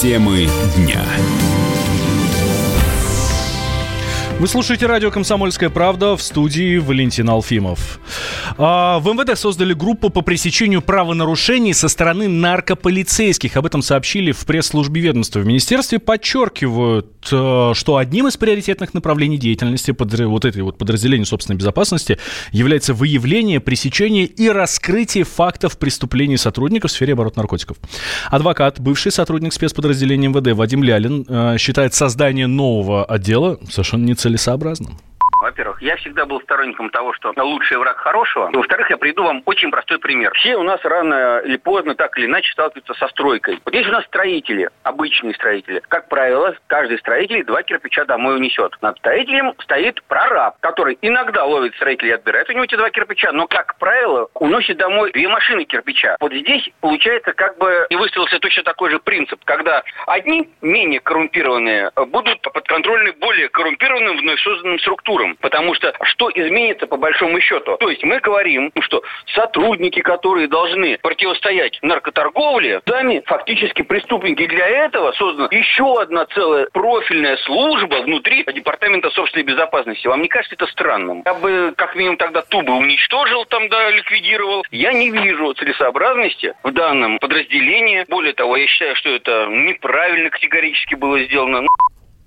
Темы дня. Вы слушаете радио «Комсомольская правда» в студии Валентин Алфимов. А, в МВД создали группу по пресечению правонарушений со стороны наркополицейских. Об этом сообщили в пресс-службе ведомства. В министерстве подчеркивают, э, что одним из приоритетных направлений деятельности под, вот этой вот подразделения собственной безопасности является выявление, пресечение и раскрытие фактов преступлений сотрудников в сфере оборота наркотиков. Адвокат, бывший сотрудник спецподразделения МВД Вадим Лялин э, считает создание нового отдела совершенно нецелесообразным целесообразным? Во-первых, я всегда был сторонником того, что лучший враг хорошего. Во-вторых, я приду вам очень простой пример. Все у нас рано или поздно, так или иначе, сталкиваются со стройкой. Вот есть у нас строители, обычные строители. Как правило, каждый строитель два кирпича домой унесет. Над строителем стоит прораб, который иногда ловит строителей и отбирает у него эти два кирпича, но, как правило, уносит домой две машины кирпича. Вот здесь, получается, как бы и выставился точно такой же принцип, когда одни, менее коррумпированные, будут подконтрольны более коррумпированным вновь созданным структурам. Потому что что изменится по большому счету? То есть мы говорим, что сотрудники, которые должны противостоять наркоторговле, сами фактически преступники. Для этого создана еще одна целая профильная служба внутри Департамента собственной безопасности. Вам не кажется это странным? Я бы как минимум тогда тубы уничтожил, там, да, ликвидировал. Я не вижу целесообразности в данном подразделении. Более того, я считаю, что это неправильно категорически было сделано.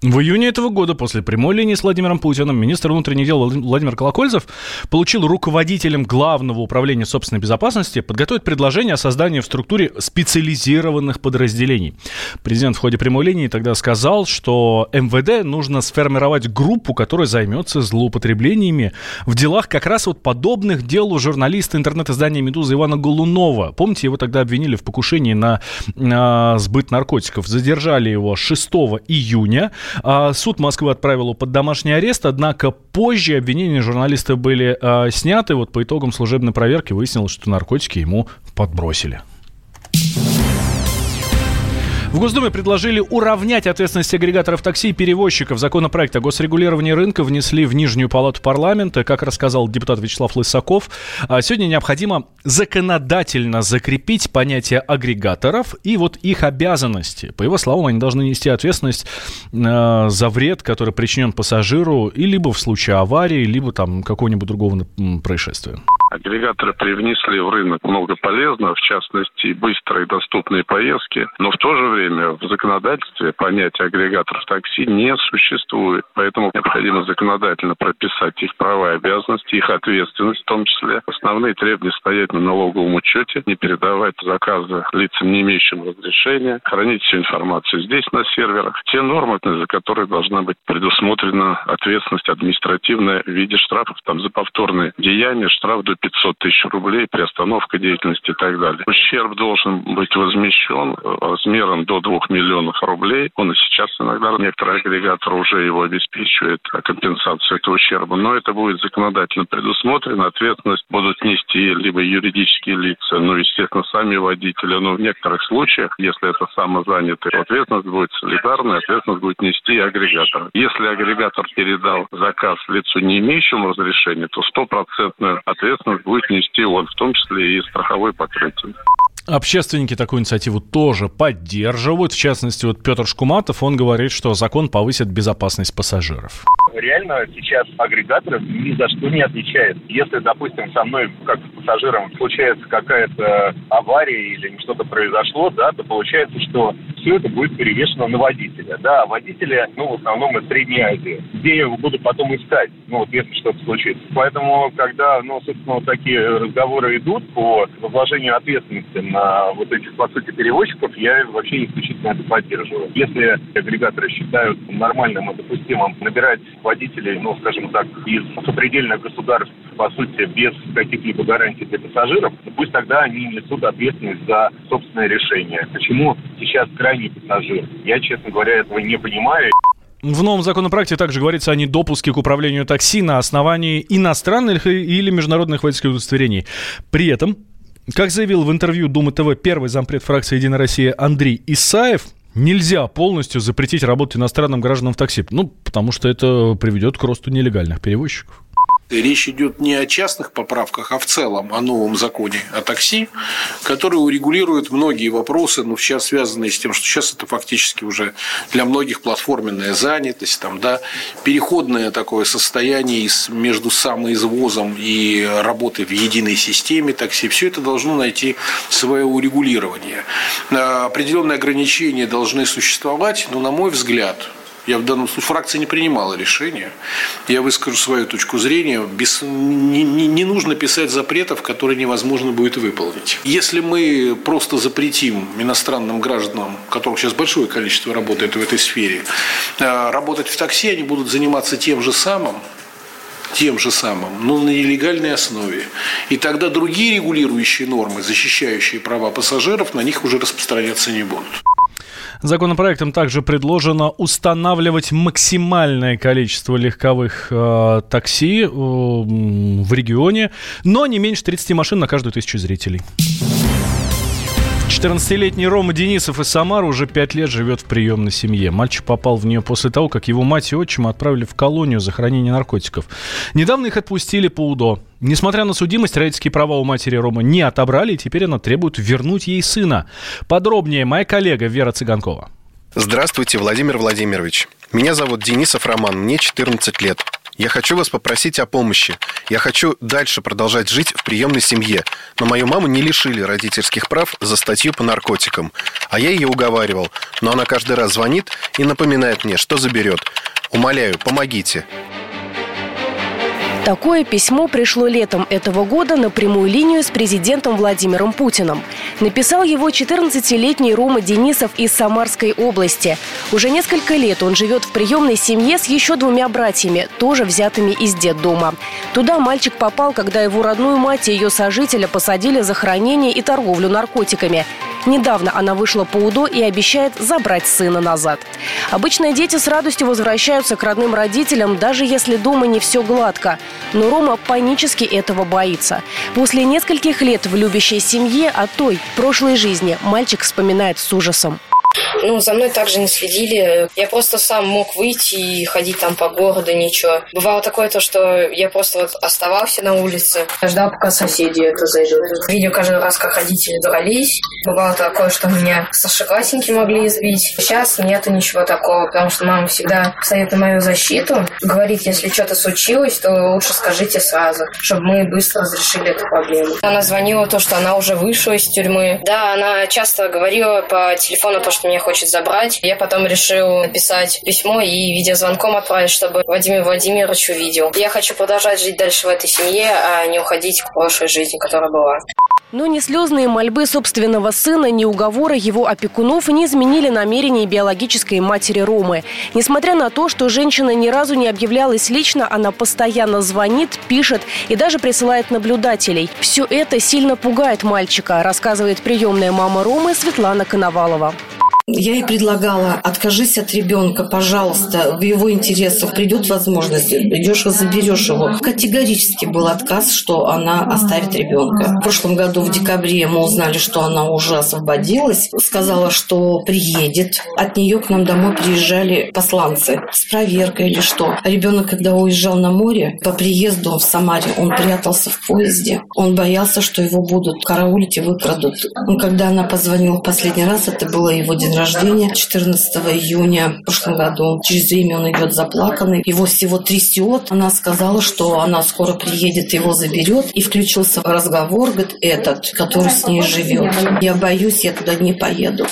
В июне этого года после прямой линии с Владимиром Путиным министр внутренних дел Владимир Колокольцев получил руководителем Главного управления собственной безопасности подготовить предложение о создании в структуре специализированных подразделений. Президент в ходе прямой линии тогда сказал, что МВД нужно сформировать группу, которая займется злоупотреблениями в делах как раз вот подобных дел у журналиста интернет-издания «Медуза» Ивана Голунова. Помните, его тогда обвинили в покушении на, на сбыт наркотиков. Задержали его 6 июня. А, суд Москвы отправил его под домашний арест, однако позже обвинения журналиста были а, сняты. Вот по итогам служебной проверки выяснилось, что наркотики ему подбросили. В Госдуме предложили уравнять ответственность агрегаторов такси и перевозчиков. Законопроект о госрегулировании рынка внесли в Нижнюю палату парламента. Как рассказал депутат Вячеслав Лысаков, а сегодня необходимо законодательно закрепить понятие агрегаторов и вот их обязанности. По его словам, они должны нести ответственность э, за вред, который причинен пассажиру и либо в случае аварии, либо там какого-нибудь другого происшествия. Агрегаторы привнесли в рынок много полезного, в частности, быстрые доступные поездки, но в то же время в законодательстве понятия агрегаторов такси не существует. Поэтому необходимо законодательно прописать их права и обязанности, их ответственность в том числе. Основные требования стоять на налоговом учете, не передавать заказы лицам, не имеющим разрешения, хранить всю информацию здесь, на серверах. Те нормы, за которые должна быть предусмотрена ответственность административная в виде штрафов там, за повторные деяния, штраф до 500 тысяч рублей, приостановка деятельности и так далее. Ущерб должен быть возмещен э, размером до 2 миллионов рублей. Он и сейчас иногда некоторые агрегаторы уже его обеспечивают, а компенсацию этого ущерба. Но это будет законодательно предусмотрено. Ответственность будут нести либо юридические лица, ну, естественно, сами водители. Но в некоторых случаях, если это самозанятый, ответственность будет солидарная, ответственность будет нести агрегатор. Если агрегатор передал заказ лицу, не имеющему разрешения, то стопроцентную ответственность будет нести он, в том числе и страховой покрытие. Общественники такую инициативу тоже поддерживают. В частности, вот Петр Шкуматов, он говорит, что закон повысит безопасность пассажиров реально сейчас агрегаторы ни за что не отвечают. Если, допустим, со мной, как с пассажиром, случается какая-то авария или что-то произошло, да, то получается, что все это будет перевешено на водителя. Да, водителя, ну, в основном из Средней Азии. Где я его буду потом искать, ну, вот если что-то случится. Поэтому, когда, ну, собственно, вот такие разговоры идут по возложению ответственности на вот этих, по сути, перевозчиков, я вообще исключительно это поддерживаю. Если агрегаторы считают нормальным и допустимым набирать водителей, ну, скажем так, из сопредельных государств, по сути, без каких-либо гарантий для пассажиров, пусть тогда они несут ответственность за собственное решение. Почему сейчас крайний пассажир? Я, честно говоря, этого не понимаю. В новом законопроекте также говорится о недопуске к управлению такси на основании иностранных или международных водительских удостоверений. При этом, как заявил в интервью Думы ТВ первый зампред фракции «Единая Россия» Андрей Исаев, нельзя полностью запретить работать иностранным гражданам в такси. Ну, потому что это приведет к росту нелегальных перевозчиков. Речь идет не о частных поправках, а в целом о новом законе о такси, который урегулирует многие вопросы, ну, сейчас связанные с тем, что сейчас это фактически уже для многих платформенная занятость, там, да, переходное такое состояние между самоизвозом и работой в единой системе такси. Все это должно найти свое урегулирование. Определенные ограничения должны существовать, но, на мой взгляд, я в данном случае фракция не принимала решения. Я выскажу свою точку зрения. Без, не, не, не нужно писать запретов, которые невозможно будет выполнить. Если мы просто запретим иностранным гражданам, которых сейчас большое количество работает в этой сфере, э, работать в такси, они будут заниматься тем же самым, тем же самым, но на нелегальной основе. И тогда другие регулирующие нормы, защищающие права пассажиров, на них уже распространяться не будут. Законопроектом также предложено устанавливать максимальное количество легковых э, такси э, в регионе, но не меньше 30 машин на каждую тысячу зрителей. 14-летний Рома Денисов из Самары уже 5 лет живет в приемной семье. Мальчик попал в нее после того, как его мать и отчима отправили в колонию за хранение наркотиков. Недавно их отпустили по УДО. Несмотря на судимость, родительские права у матери Рома не отобрали, и теперь она требует вернуть ей сына. Подробнее моя коллега Вера Цыганкова. Здравствуйте, Владимир Владимирович. Меня зовут Денисов Роман, мне 14 лет. Я хочу вас попросить о помощи. Я хочу дальше продолжать жить в приемной семье. Но мою маму не лишили родительских прав за статью по наркотикам. А я ее уговаривал. Но она каждый раз звонит и напоминает мне, что заберет. Умоляю, помогите. Такое письмо пришло летом этого года на прямую линию с президентом Владимиром Путиным. Написал его 14-летний Рома Денисов из Самарской области. Уже несколько лет он живет в приемной семье с еще двумя братьями, тоже взятыми из детдома. Туда мальчик попал, когда его родную мать и ее сожителя посадили за хранение и торговлю наркотиками. Недавно она вышла по УДО и обещает забрать сына назад. Обычно дети с радостью возвращаются к родным родителям, даже если дома не все гладко. Но Рома панически этого боится. После нескольких лет в любящей семье о той, прошлой жизни, мальчик вспоминает с ужасом. Ну, за мной также не следили. Я просто сам мог выйти и ходить там по городу, ничего. Бывало такое то, что я просто вот оставался на улице, ждал, пока соседи это зайдут. Видел каждый раз, как родители дрались. Бывало такое, что меня старшеклассники могли избить. Сейчас нету ничего такого, потому что мама всегда стоит на мою защиту. Говорит, если что-то случилось, то лучше скажите сразу, чтобы мы быстро разрешили эту проблему. Она звонила то, что она уже вышла из тюрьмы. Да, она часто говорила по телефону то, что меня хочет забрать. Я потом решил написать письмо и видеозвонком отправить, чтобы Владимир Владимирович увидел. Я хочу продолжать жить дальше в этой семье, а не уходить к прошлой жизни, которая была. Но ни слезные мольбы собственного сына, ни уговоры его опекунов не изменили намерения биологической матери Ромы. Несмотря на то, что женщина ни разу не объявлялась лично, она постоянно звонит, пишет и даже присылает наблюдателей. Все это сильно пугает мальчика, рассказывает приемная мама Ромы Светлана Коновалова. Я ей предлагала, откажись от ребенка, пожалуйста, в его интересах придет возможность, придешь и заберешь его. Категорически был отказ, что она оставит ребенка. В прошлом году в декабре мы узнали, что она уже освободилась. Сказала, что приедет. От нее к нам домой приезжали посланцы с проверкой или что. ребенок, когда уезжал на море, по приезду в Самаре, он прятался в поезде. Он боялся, что его будут караулить и выкрадут. Но когда она позвонила последний раз, это было его день рождения, 14 июня в прошлом году. Через время он идет заплаканный, его всего трясет. Она сказала, что она скоро приедет, его заберет. И включился разговор, говорит, этот, который с ней живет. Я боюсь, я туда не поеду.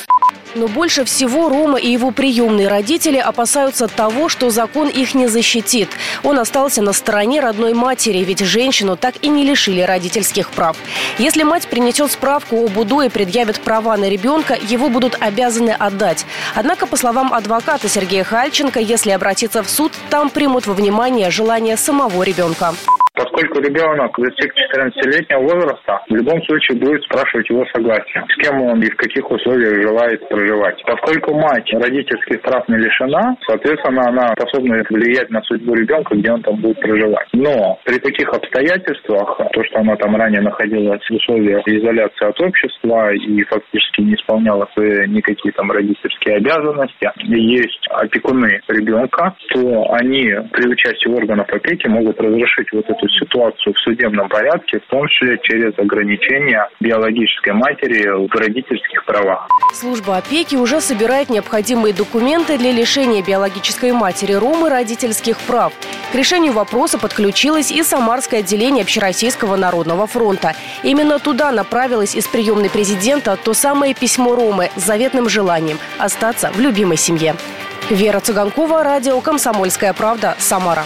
Но больше всего Рома и его приемные родители опасаются того, что закон их не защитит. Он остался на стороне родной матери, ведь женщину так и не лишили родительских прав. Если мать принесет справку об УДО и предъявит права на ребенка, его будут обязаны отдать. Однако, по словам адвоката Сергея Хальченко, если обратиться в суд, там примут во внимание желание самого ребенка поскольку ребенок достиг 14-летнего возраста, в любом случае будет спрашивать его согласие, с кем он и в каких условиях желает проживать. Поскольку мать родительских прав не лишена, соответственно, она способна влиять на судьбу ребенка, где он там будет проживать. Но при таких обстоятельствах, то, что она там ранее находилась в условиях изоляции от общества и фактически не исполняла свои никакие там родительские обязанности, есть опекуны ребенка, то они при участии органов опеки могут разрешить вот эту ситуацию в судебном порядке, в том числе через ограничение биологической матери в родительских правах. Служба опеки уже собирает необходимые документы для лишения биологической матери Ромы родительских прав. К решению вопроса подключилось и Самарское отделение Общероссийского народного фронта. Именно туда направилось из приемной президента то самое письмо Ромы с заветным желанием остаться в любимой семье. Вера Цыганкова, радио «Комсомольская правда», Самара.